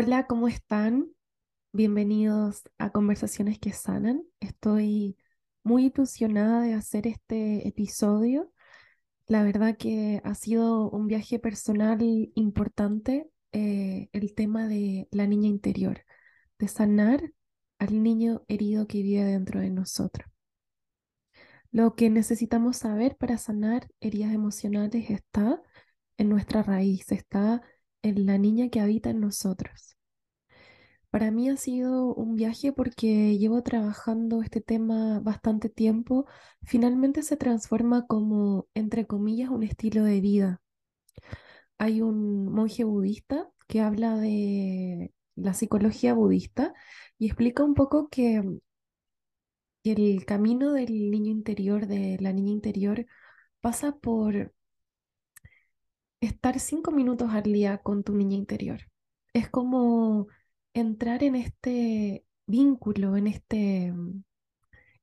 Hola, ¿cómo están? Bienvenidos a Conversaciones que Sanan. Estoy muy ilusionada de hacer este episodio. La verdad que ha sido un viaje personal importante eh, el tema de la niña interior, de sanar al niño herido que vive dentro de nosotros. Lo que necesitamos saber para sanar heridas emocionales está en nuestra raíz, está en la niña que habita en nosotros. Para mí ha sido un viaje porque llevo trabajando este tema bastante tiempo. Finalmente se transforma como, entre comillas, un estilo de vida. Hay un monje budista que habla de la psicología budista y explica un poco que el camino del niño interior, de la niña interior, pasa por estar cinco minutos al día con tu niña interior. Es como entrar en este vínculo, en este mm,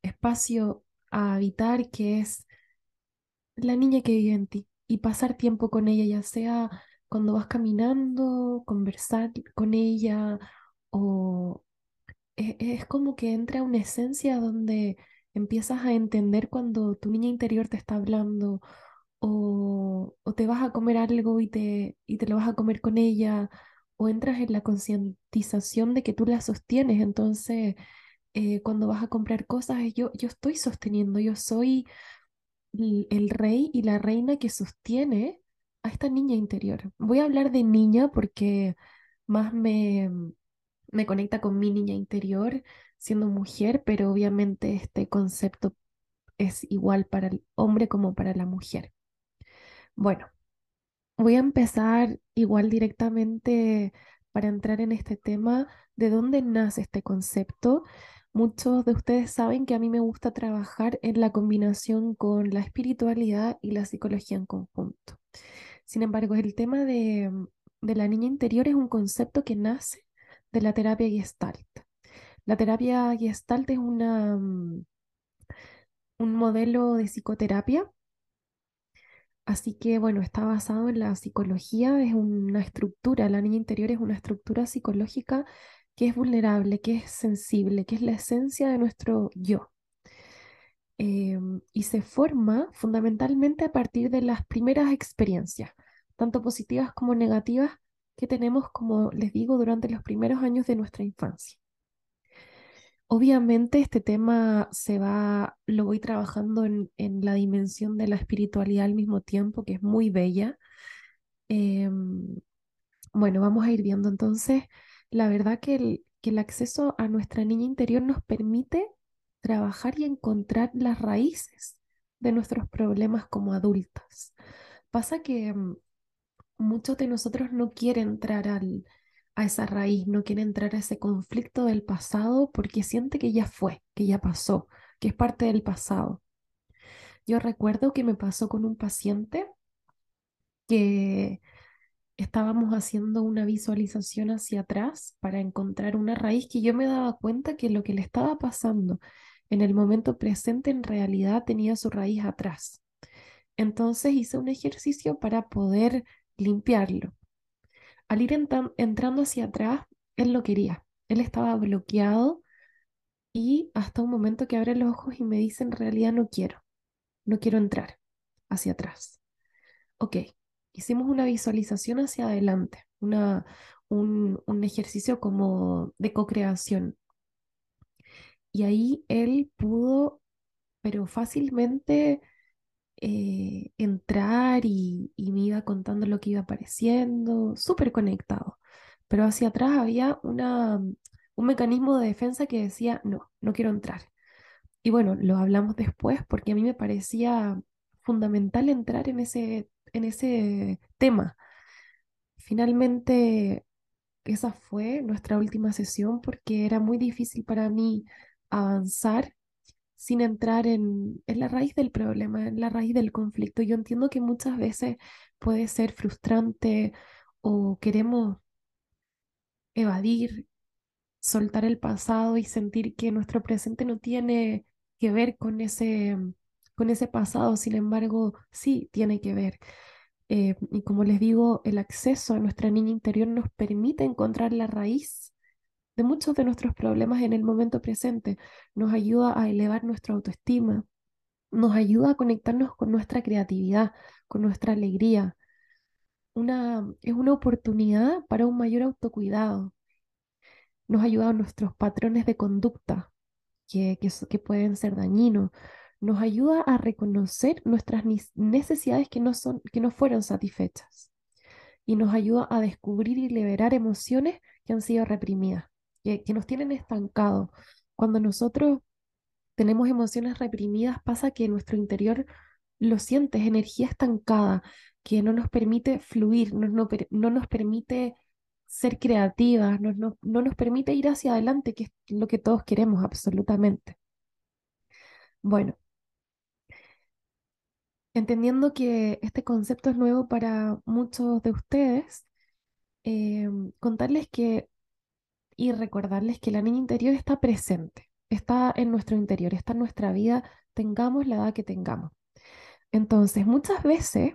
espacio a habitar que es la niña que vive en ti y pasar tiempo con ella, ya sea cuando vas caminando, conversar con ella o e-, es, como que entra una esencia donde empiezas a entender cuando tu niña interior te está hablando o, te vas a comer algo y te, y te lo vas a comer con ella, o entras en la concientización de que tú la sostienes. Entonces, eh, cuando vas a comprar cosas, yo, yo estoy sosteniendo, yo soy el, rey y la reina que sostiene a esta niña interior. Voy a hablar de niña porque más me, me conecta con mi niña interior siendo mujer, pero obviamente este concepto es igual para el hombre como para la mujer. Bueno, voy a empezar igual directamente para entrar en este tema, de dónde nace este concepto. Muchos de ustedes saben que a mí me gusta trabajar en la combinación con la espiritualidad y la psicología en conjunto. Sin embargo, el tema de, de la niña interior es un concepto que nace de la terapia Gestalt. La terapia Gestalt es una, mm, un modelo de psicoterapia Así que bueno, está basado en la psicología, es una estructura, la niña interior es una estructura psicológica que es vulnerable, que es sensible, que es la esencia de nuestro yo. Em, y se forma fundamentalmente a partir de las primeras experiencias, tanto positivas como negativas, que tenemos, como les digo, durante los primeros años de nuestra infancia. Obviamente este tema se va, lo voy trabajando en, la dimensión de la espiritualidad al mismo tiempo, que es muy bella. Em, bueno, vamos a ir viendo entonces, la verdad que el, que el acceso a nuestra niña interior nos permite trabajar y encontrar las raíces de nuestros problemas como adultas. Pasa que mm, muchos de nosotros no quieren entrar al, a esa raíz, no quiere entrar a ese conflicto del pasado porque siente que ya fue, que ya pasó, que es parte del pasado. Yo recuerdo que me pasó con un paciente que estábamos haciendo una visualización hacia atrás para encontrar una raíz que yo me daba cuenta que lo que le estaba pasando en el momento presente en realidad tenía su raíz atrás. Entonces hice un ejercicio para poder limpiarlo. Al ir entrando hacia atrás, él lo quería. Él estaba bloqueado y hasta un momento que abre los ojos y me dice, en realidad no quiero, no quiero entrar hacia atrás. Ok, hicimos una visualización hacia adelante, una, un, un ejercicio como de co-creación. Y ahí él pudo, pero fácilmente eh, entrar y, me iba contando lo que iba apareciendo, súper conectado. Pero hacia atrás había una, un mecanismo de defensa que decía, no, no quiero entrar. Y bueno, lo hablamos después porque a mí me parecía fundamental entrar en ese, en ese tema. Finalmente, esa fue nuestra última sesión porque era muy difícil para mí avanzar sin entrar en, la raíz del problema, en la raíz del conflicto. Yo entiendo que muchas veces puede ser frustrante o queremos evadir, soltar el pasado y sentir que nuestro presente no tiene que ver con ese, con ese pasado, sin embargo, sí tiene que ver. Eh, y como les digo, el acceso a nuestra niña interior nos permite encontrar la raíz de muchos de nuestros problemas en el momento presente. Nos ayuda a elevar nuestra autoestima, nos ayuda a conectarnos con nuestra creatividad, con nuestra alegría. Una, es una oportunidad para un mayor autocuidado. Nos ayuda a nuestros patrones de conducta que, que, que pueden ser dañinos nos ayuda a reconocer nuestras necesidades que no, son, que no fueron satisfechas y nos ayuda a descubrir y liberar emociones que han sido reprimidas, que, nos tienen estancados. Cuando nosotros tenemos emociones reprimidas, pasa que nuestro interior lo siente, es energía estancada, que no nos permite fluir, no, no, no nos permite ser creativas, no, no, no, nos permite ir hacia adelante, que es lo que todos queremos absolutamente. Bueno, entendiendo que este concepto es nuevo para muchos de ustedes, eh, contarles que y recordarles que la niña interior está presente, está en nuestro interior, está en nuestra vida, tengamos la edad que tengamos. Entonces, muchas veces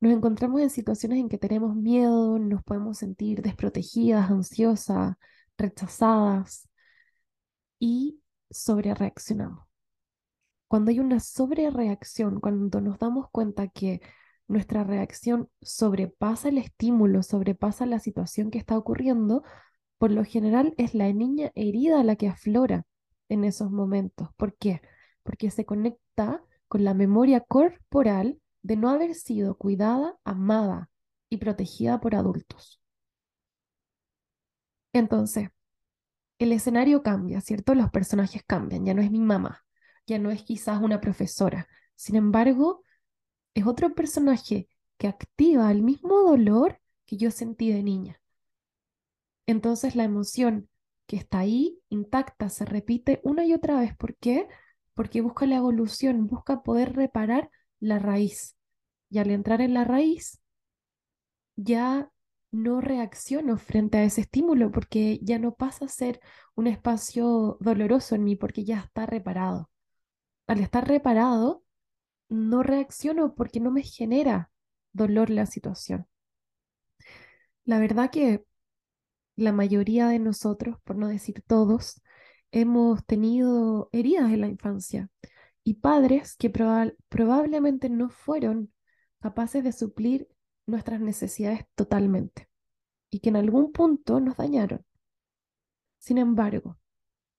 nos encontramos en situaciones en que tenemos miedo, nos podemos sentir desprotegidas, ansiosas, rechazadas y sobre reaccionamos cuando hay una sobrereacción, cuando nos damos cuenta que nuestra reacción sobrepasa el estímulo, sobrepasa la situación que está ocurriendo, por lo general es la niña herida la que aflora en esos momentos. ¿Por qué? Porque se conecta con la memoria corporal de no haber sido cuidada, amada y protegida por adultos. Entonces, el escenario cambia, ¿cierto? Los personajes cambian, ya no es mi mamá, ya no es quizás una profesora. Sin embargo, es otro personaje que activa el mismo dolor que yo sentí de niña. Entonces la emoción que está ahí intacta se repite una y otra vez. ¿Por qué? Porque busca la evolución, busca poder reparar la raíz. Y al entrar en la raíz, ya no reacciono frente a ese estímulo porque ya no pasa a ser un espacio doloroso en mí porque ya está reparado al estar reparado, no reacciono porque no me genera dolor la situación. La verdad que la mayoría de nosotros, por no decir todos, hemos tenido heridas en la infancia y padres que probablemente no fueron capaces de suplir nuestras necesidades totalmente y que en algún punto nos dañaron. Sin embargo,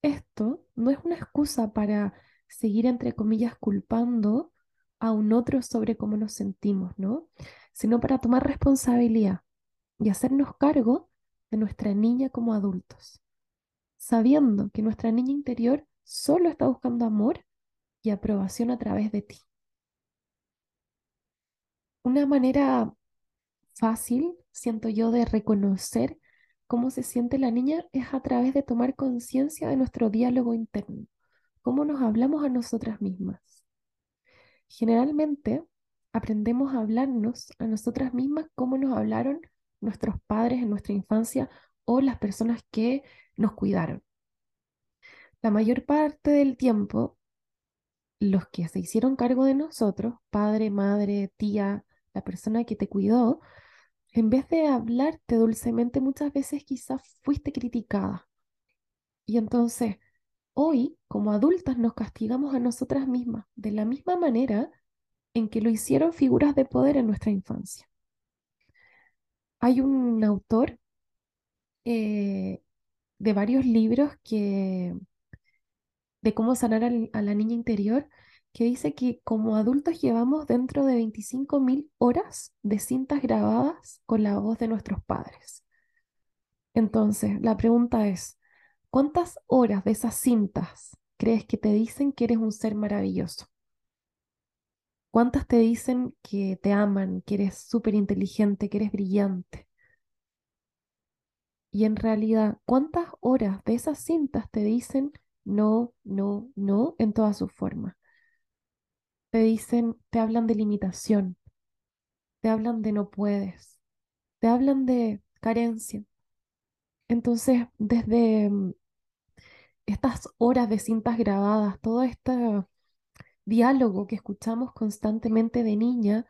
esto no es una excusa para seguir, entre comillas, culpando a un otro sobre cómo nos sentimos, ¿no? Sino para tomar responsabilidad y hacernos cargo de nuestra niña como adultos, sabiendo que nuestra niña interior solo está buscando amor y aprobación a través de ti. Una manera fácil, siento yo, de reconocer cómo se siente la niña es a través de tomar conciencia de nuestro diálogo interno cómo nos hablamos a nosotras mismas. Generalmente aprendemos a hablarnos a nosotras mismas como nos hablaron nuestros padres en nuestra infancia o las personas que nos cuidaron. La mayor parte del tiempo, los que se hicieron cargo de nosotros, padre, madre, tía, la persona que te cuidó, en vez de hablarte dulcemente, muchas veces quizás fuiste criticada. Y entonces Hoy, como adultas, nos castigamos a nosotras mismas de la misma manera en que lo hicieron figuras de poder en nuestra infancia. Hay un autor eh, de varios libros que, de cómo sanar a la niña interior que dice que como adultos llevamos dentro de 25.000 horas de cintas grabadas con la voz de nuestros padres. Entonces, la pregunta es, ¿Cuántas horas de esas cintas crees que te dicen que eres un ser maravilloso? ¿Cuántas te dicen que te aman, que eres súper inteligente, que eres brillante? Y en realidad, ¿cuántas horas de esas cintas te dicen no, no, no en todas sus formas? Te dicen, te hablan de limitación, te hablan de no puedes, te hablan de carencia. Entonces, desde mm, estas horas de cintas grabadas, todo este diálogo que escuchamos constantemente de niña,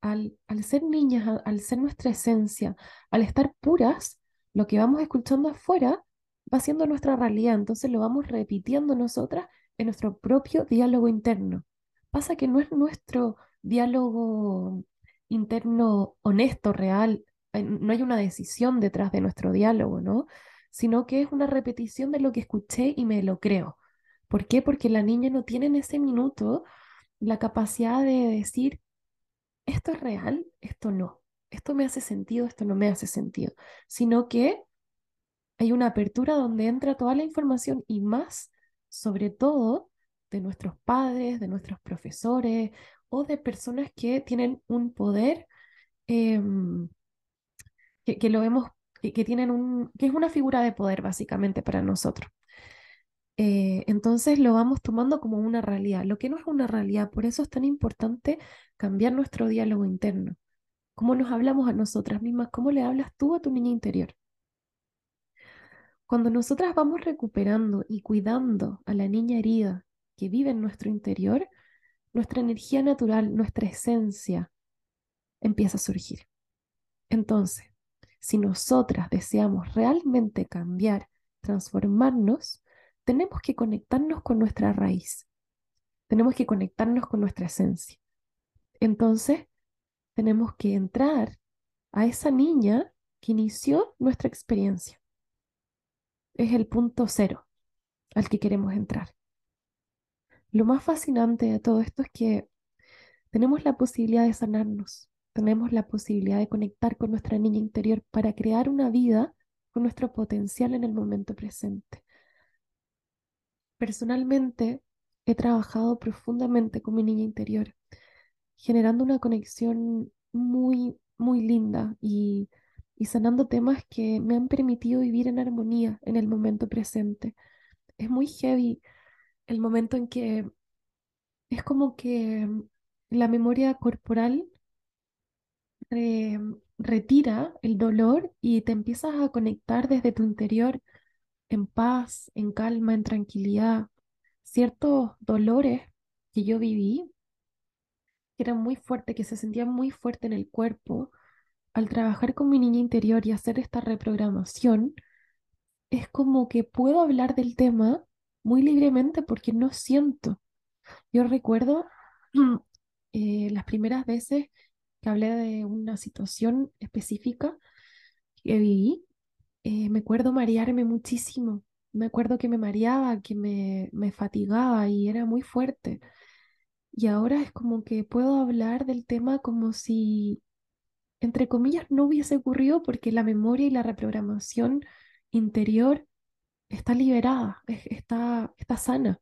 al, al ser niñas, al ser nuestra esencia, al estar puras, lo que vamos escuchando afuera va siendo nuestra realidad, entonces lo vamos repitiendo nosotras en nuestro propio diálogo interno. Pasa que no es nuestro diálogo interno honesto, real, no hay una decisión detrás de nuestro diálogo, ¿no? Sino que es una repetición de lo que escuché y me lo creo. ¿Por qué? Porque la niña no tiene en ese minuto la capacidad de decir, esto es real, esto no, esto me hace sentido, esto no me hace sentido, sino que hay una apertura donde entra toda la información y más, sobre todo, de nuestros padres, de nuestros profesores o de personas que tienen un poder em, que, lo vemos, que, tienen un, que es una figura de poder básicamente para nosotros. Eh, entonces lo vamos tomando como una realidad, lo que no es una realidad. Por eso es tan importante cambiar nuestro diálogo interno. Cómo nos hablamos a nosotras mismas, cómo le hablas tú a tu niña interior. Cuando nosotras vamos recuperando y cuidando a la niña herida que vive en nuestro interior, nuestra energía natural, nuestra esencia empieza a surgir. Entonces, si nosotras deseamos realmente cambiar, transformarnos, tenemos que conectarnos con nuestra raíz. Tenemos que conectarnos con nuestra esencia. Entonces, tenemos que entrar a esa niña que inició nuestra experiencia. Es el punto cero al que queremos entrar. Lo más fascinante de todo esto es que tenemos la posibilidad de sanarnos, tenemos la posibilidad de conectar con nuestra niña interior para crear una vida con nuestro potencial en el momento presente. Personalmente, he trabajado profundamente con mi niña interior, generando una conexión muy, muy linda y, y sanando temas que me han permitido vivir en armonía en el momento presente. Es muy heavy el momento en que es como que la memoria corporal retira el dolor y te empiezas a conectar desde tu interior en paz, en calma, en tranquilidad. Ciertos dolores que yo viví, que eran muy fuertes, que se sentían muy fuerte en el cuerpo, al trabajar con mi niña interior y hacer esta reprogramación, es como que puedo hablar del tema muy libremente porque no siento. Yo recuerdo eh, las primeras veces que hablé de una situación específica que viví, eh, me acuerdo marearme muchísimo. Me acuerdo que me mareaba, que me, me fatigaba y era muy fuerte. Y ahora es como que puedo hablar del tema como si, entre comillas, no hubiese ocurrido porque la memoria y la reprogramación interior está liberada, está, está sana.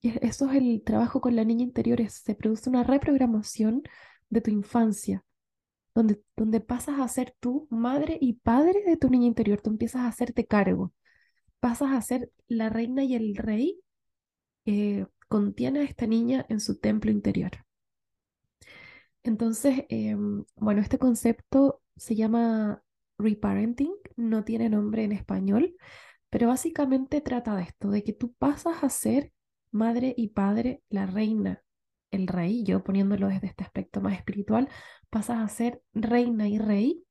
Y eso es el trabajo con la niña interior, se produce una reprogramación de tu infancia, donde, donde pasas a ser tú madre y padre de tu niña interior, tú empiezas a hacerte cargo, pasas a ser la reina y el rey que contiene a esta niña en su templo interior. Entonces, em, bueno, este concepto se llama reparenting, no tiene nombre en español, pero básicamente trata de esto, de que tú pasas a ser madre y padre, la reina el rey, yo poniéndolo desde este aspecto más espiritual, pasas a ser reina y rey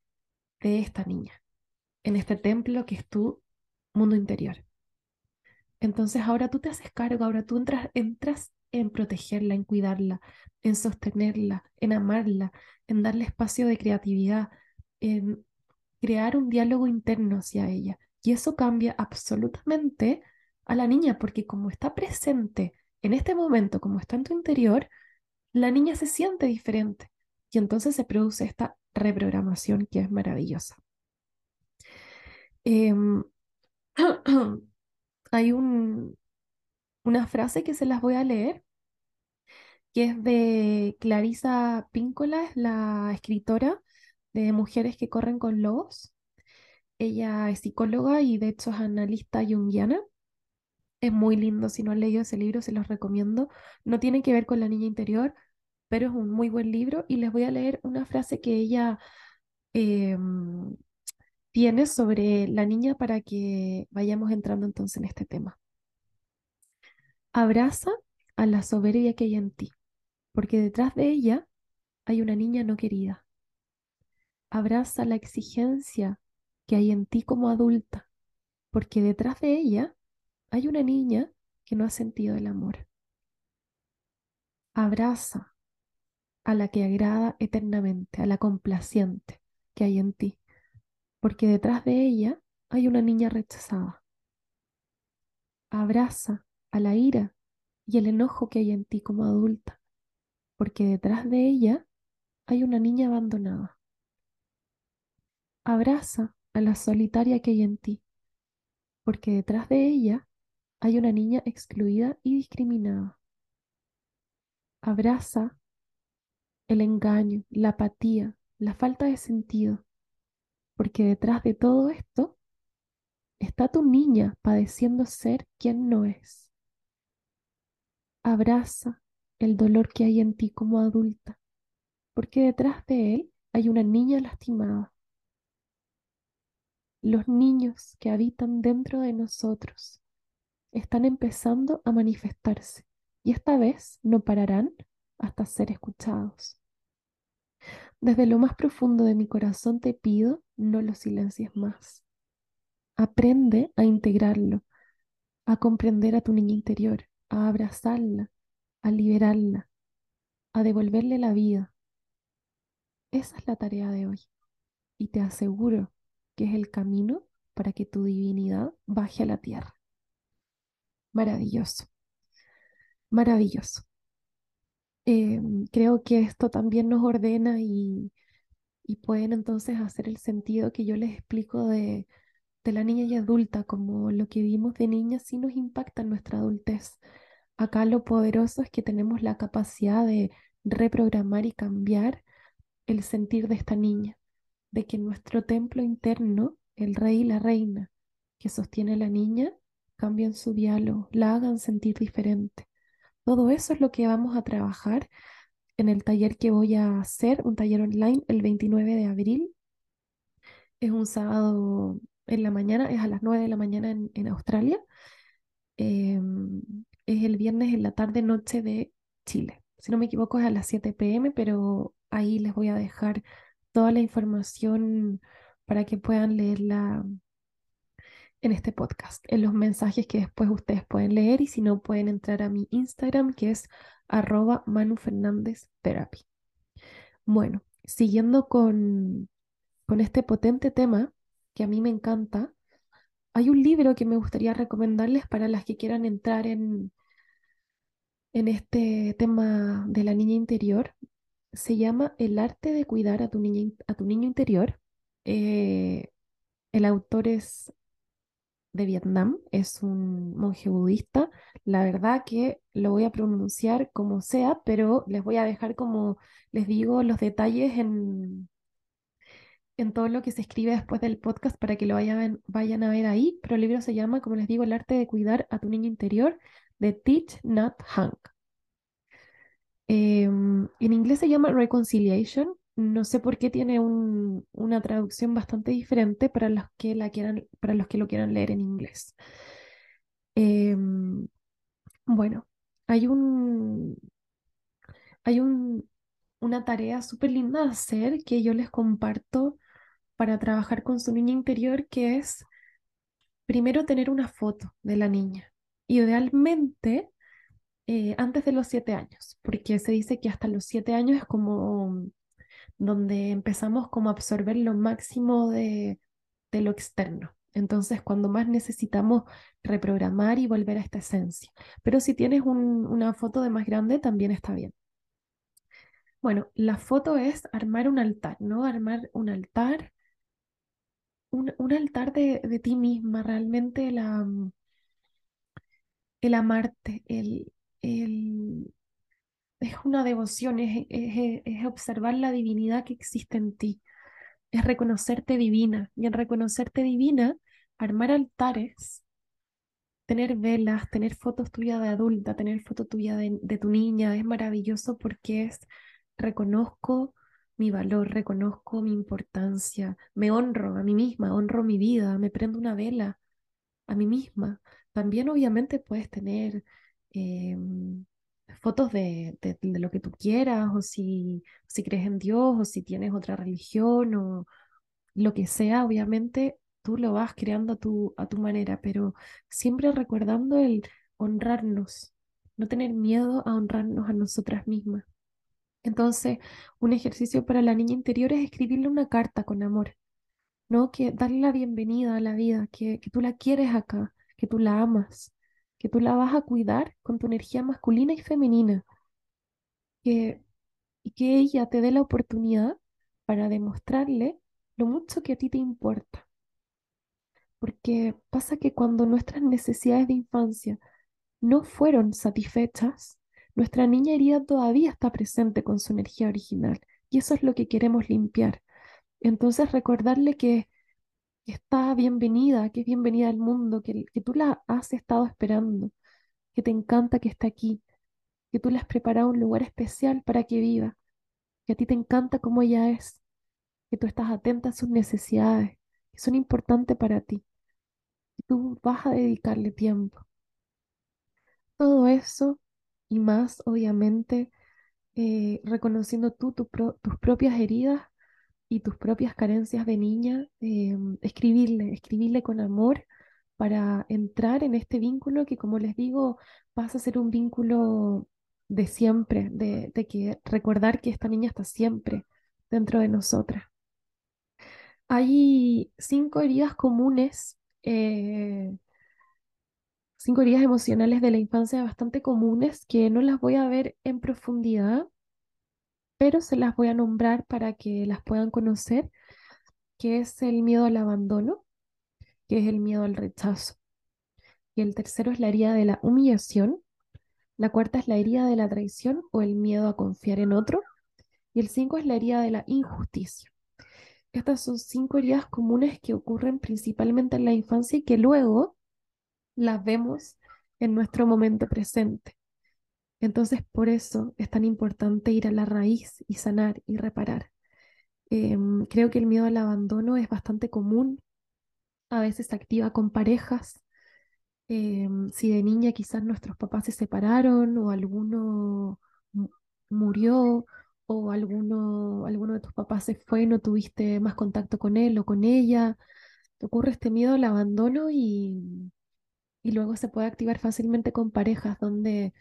de esta niña, en este templo que es tu mundo interior. Entonces ahora tú te haces cargo, ahora tú entras, entras en protegerla, en cuidarla, en sostenerla, en amarla, en darle espacio de creatividad, en crear un diálogo interno hacia ella. Y eso cambia absolutamente a la niña, porque como está presente en este momento, como está en tu interior, la niña se siente diferente y entonces se produce esta reprogramación que es maravillosa. Em, hay un, una frase que se las voy a leer, que es de Clarisa Píncola, la escritora de Mujeres que corren con lobos. Ella es psicóloga y de hecho es analista junguiana. Es muy lindo, si no han leído ese libro se los recomiendo. No tiene que ver con la niña interior, pero es un muy buen libro y les voy a leer una frase que ella em, tiene sobre la niña para que vayamos entrando entonces en este tema. Abraza a la soberbia que hay en ti, porque detrás de ella hay una niña no querida. Abraza la exigencia que hay en ti como adulta, porque detrás de ella hay una niña que no ha sentido el amor. Abraza a la que agrada eternamente, a la complaciente que hay en ti, porque detrás de ella hay una niña rechazada. Abraza a la ira y el enojo que hay en ti como adulta, porque detrás de ella hay una niña abandonada. Abraza a la solitaria que hay en ti, porque detrás de ella hay una niña excluida y discriminada. Abraza el engaño, la apatía, la falta de sentido, porque detrás de todo esto está tu niña padeciendo ser quien no es. Abraza el dolor que hay en ti como adulta, porque detrás de él hay una niña lastimada. Los niños que habitan dentro de nosotros están empezando a manifestarse y esta vez no pararán hasta ser escuchados. Desde lo más profundo de mi corazón te pido, no lo silencies más. Aprende a integrarlo, a comprender a tu niña interior, a abrazarla, a liberarla, a devolverle la vida. Esa es la tarea de hoy. Y te aseguro que es el camino para que tu divinidad baje a la tierra. Maravilloso. Maravilloso. Em, creo que esto también nos ordena y, y, pueden entonces hacer el sentido que yo les explico de, de la niña y adulta, como lo que vimos de niña sí nos impacta en nuestra adultez. Acá lo poderoso es que tenemos la capacidad de reprogramar y cambiar el sentir de esta niña, de que nuestro templo interno, el rey y la reina que sostiene la niña, cambien su diálogo, la hagan sentir diferente. Todo eso es lo que vamos a trabajar en el taller que voy a hacer, un taller online el 29 de abril. Es un sábado en la mañana, es a las 9 de la mañana en, Australia. Em, es el viernes en la tarde noche de Chile. Si no me equivoco es a las 7 pm, pero ahí les voy a dejar toda la información para que puedan leerla en este podcast, en los mensajes que después ustedes pueden leer y si no pueden entrar a mi Instagram que es arroba Manu Fernández Therapy. Bueno, siguiendo con, con este potente tema que a mí me encanta, hay un libro que me gustaría recomendarles para las que quieran entrar en, en este tema de la niña interior. Se llama El arte de cuidar a tu, niña, a tu niño interior. Eh, el autor es de Vietnam, es un monje budista. La verdad que lo voy a pronunciar como sea, pero les voy a dejar como les digo los detalles en, en todo lo que se escribe después del podcast para que lo vayan, vayan a ver ahí. Pero el libro se llama, como les digo, El arte de cuidar a tu niño interior de Teach Nat Hang. Em, en inglés se llama Reconciliation no sé por qué tiene una traducción bastante diferente para los que, la quieran, para los que lo quieran leer en inglés. Em, bueno, hay un, hay un, una tarea súper linda de hacer que yo les comparto para trabajar con su niña interior, que es primero tener una foto de la niña. Idealmente eh, antes de los siete años, porque se dice que hasta los siete años es como donde empezamos como a absorber lo máximo de, lo externo. Entonces, cuando más necesitamos reprogramar y volver a esta esencia. Pero si tienes una foto de más grande, también está bien. Bueno, la foto es armar un altar, ¿no? Armar un altar, un, altar de, ti misma, realmente la, el amarte, el, el, es una devoción, es, es, observar la divinidad que existe en ti, es reconocerte divina. Y en reconocerte divina, armar altares, tener velas, tener fotos tuyas de adulta, tener fotos tuya de, de tu niña, es maravilloso porque es, reconozco mi valor, reconozco mi importancia, me honro a mí misma, honro mi vida, me prendo una vela a mí misma. También obviamente puedes tener... Em, fotos de, de, lo que tú quieras, o si, si crees en Dios, o si tienes otra religión, o lo que sea, obviamente tú lo vas creando a tu, a tu manera, pero siempre recordando el honrarnos, no tener miedo a honrarnos a nosotras mismas. Entonces, un ejercicio para la niña interior es escribirle una carta con amor, ¿no? Que darle la bienvenida a la vida, que, que tú la quieres acá, que tú la amas, que tú la vas a cuidar con tu energía masculina y femenina, que, y que ella te dé la oportunidad para demostrarle lo mucho que a ti te importa. Porque pasa que cuando nuestras necesidades de infancia no fueron satisfechas, nuestra niña herida todavía está presente con su energía original y eso es lo que queremos limpiar. Entonces recordarle que, está bienvenida, que es bienvenida al mundo, que, que tú la has estado esperando, que te encanta que esté aquí, que tú le has preparado un lugar especial para que viva, que a ti te encanta como ella es, que tú estás atenta a sus necesidades, que son importantes para ti, y tú vas a dedicarle tiempo. Todo eso y más, obviamente, eh, reconociendo tú tus propias heridas y tus propias carencias de niña, eh, escribirle, escribirle con amor para entrar en este vínculo que, como les digo, pasa a ser un vínculo de siempre, de, que recordar que esta niña está siempre dentro de nosotras. Hay cinco heridas comunes eh, cinco heridas emocionales de la infancia bastante comunes que no las voy a ver en profundidad, pero se las voy a nombrar para que las puedan conocer, que es el miedo al abandono, que es el miedo al rechazo. Y el tercero es la herida de la humillación. La cuarta es la herida de la traición o el miedo a confiar en otro. Y el cinco es la herida de la injusticia. Estas son cinco heridas comunes que ocurren principalmente en la infancia y que luego las vemos en nuestro momento presente. Entonces, por eso es tan importante ir a la raíz y sanar y reparar. Em, creo que el miedo al abandono es bastante común. A veces se activa con parejas. Em, si de niña quizás nuestros papás se separaron o alguno murió o alguno, alguno de tus papás se fue y no tuviste más contacto con él o con ella, te ocurre este miedo al abandono y, y luego se puede activar fácilmente con parejas donde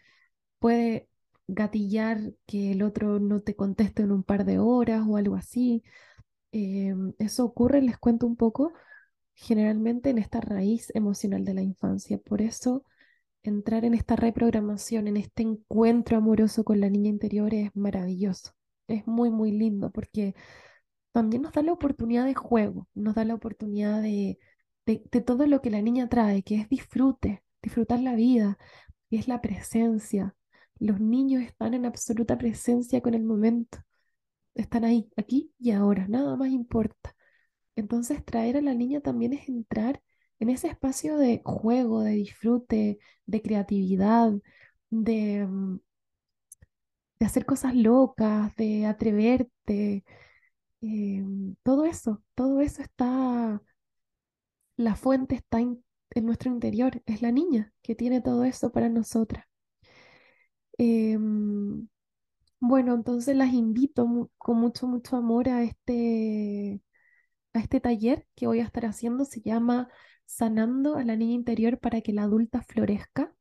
puede gatillar que el otro no te conteste en un par de horas o algo así. Em, eso ocurre, les cuento un poco, generalmente en esta raíz emocional de la infancia. Por eso entrar en esta reprogramación, en este encuentro amoroso con la niña interior es maravilloso. Es muy, muy lindo porque también nos da la oportunidad de juego, nos da la oportunidad de, de, todo lo que la niña trae, que es disfrute, disfrutar la vida, y es la presencia. Los niños están en absoluta presencia con el momento. Están ahí, aquí y ahora, nada más importa. Entonces traer a la niña también es entrar en ese espacio de juego, de disfrute, de creatividad, de, mm, de hacer cosas locas, de atreverte. Em, todo eso, todo eso está la fuente está en nuestro interior, es la niña que tiene todo eso para nosotras. Em, bueno, entonces las invito con mucho, mucho amor a este, a este taller que voy a estar haciendo. Se llama Sanando a la niña interior para que la adulta florezca.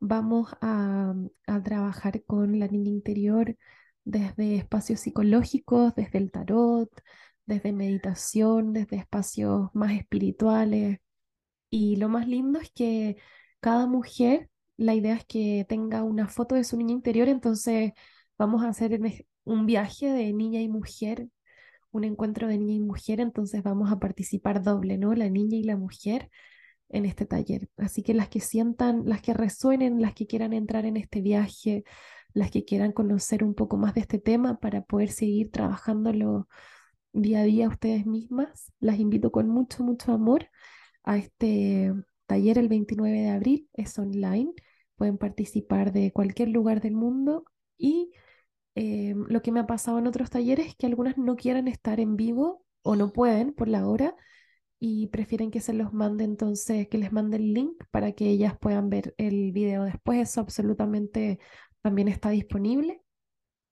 Vamos a, a trabajar con la niña interior desde espacios psicológicos, desde el tarot, desde meditación, desde espacios más espirituales. Y lo más lindo es que cada mujer, la idea es que tenga una foto de su niña interior, entonces vamos a hacer un viaje de niña y mujer, un encuentro de niña y mujer, entonces vamos a participar doble, ¿no? La niña y la mujer en este taller. Así que las que sientan, las que resuenen, las que quieran entrar en este viaje, las que quieran conocer un poco más de este tema para poder seguir trabajándolo día a día ustedes mismas. Las invito con mucho, mucho amor a este taller el 29 de abril. Es online. Pueden participar de cualquier lugar del mundo. Y eh, lo que me ha pasado en otros talleres es que algunas no quieran estar en vivo o no pueden por la hora y prefieren que se los mande entonces, que les mande el link para que ellas puedan ver el video después. Eso absolutamente también está disponible.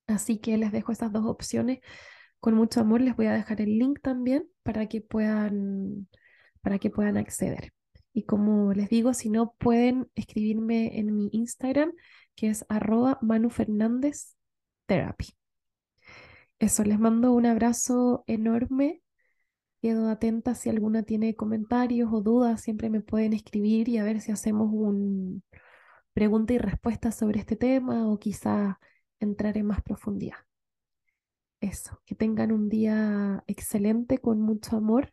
Así que les dejo esas dos opciones con mucho amor. Les voy a dejar el link también para que puedan, para que puedan acceder. Y como les digo, si no pueden escribirme en mi Instagram, que es arroba Manu Fernández Therapy. Eso, les mando un abrazo enorme. Quedo atenta si alguna tiene comentarios o dudas, siempre me pueden escribir y a ver si hacemos un pregunta y respuesta sobre este tema o quizá entrar en más profundidad. Eso, que tengan un día excelente con mucho amor